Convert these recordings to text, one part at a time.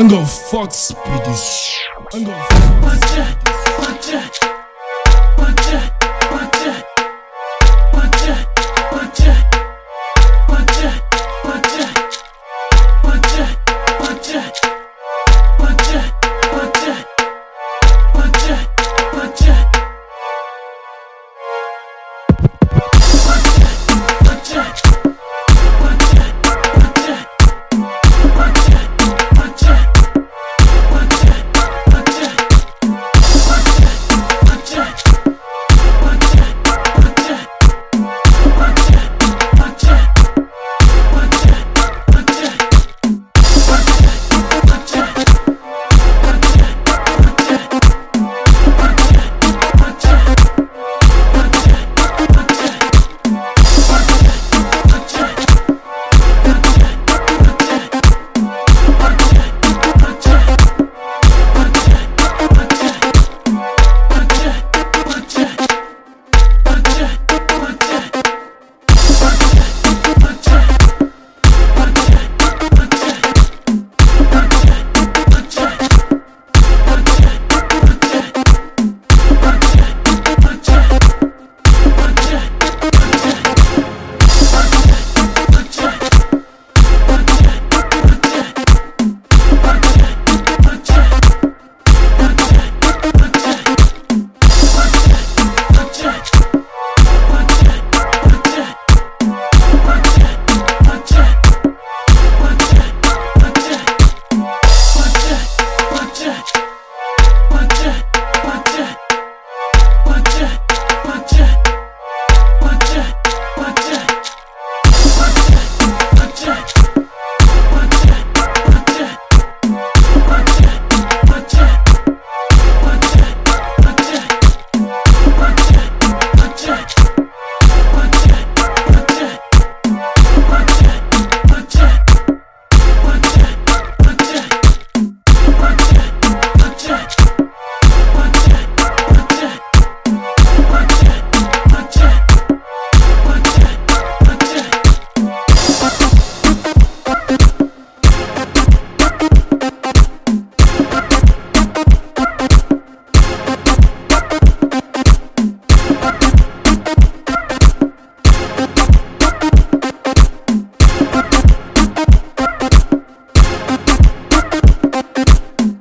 I'm gonna fuck produce. I'm gonna fuck.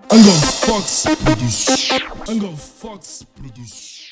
Gonna fuck produce. Gonna fuck produce.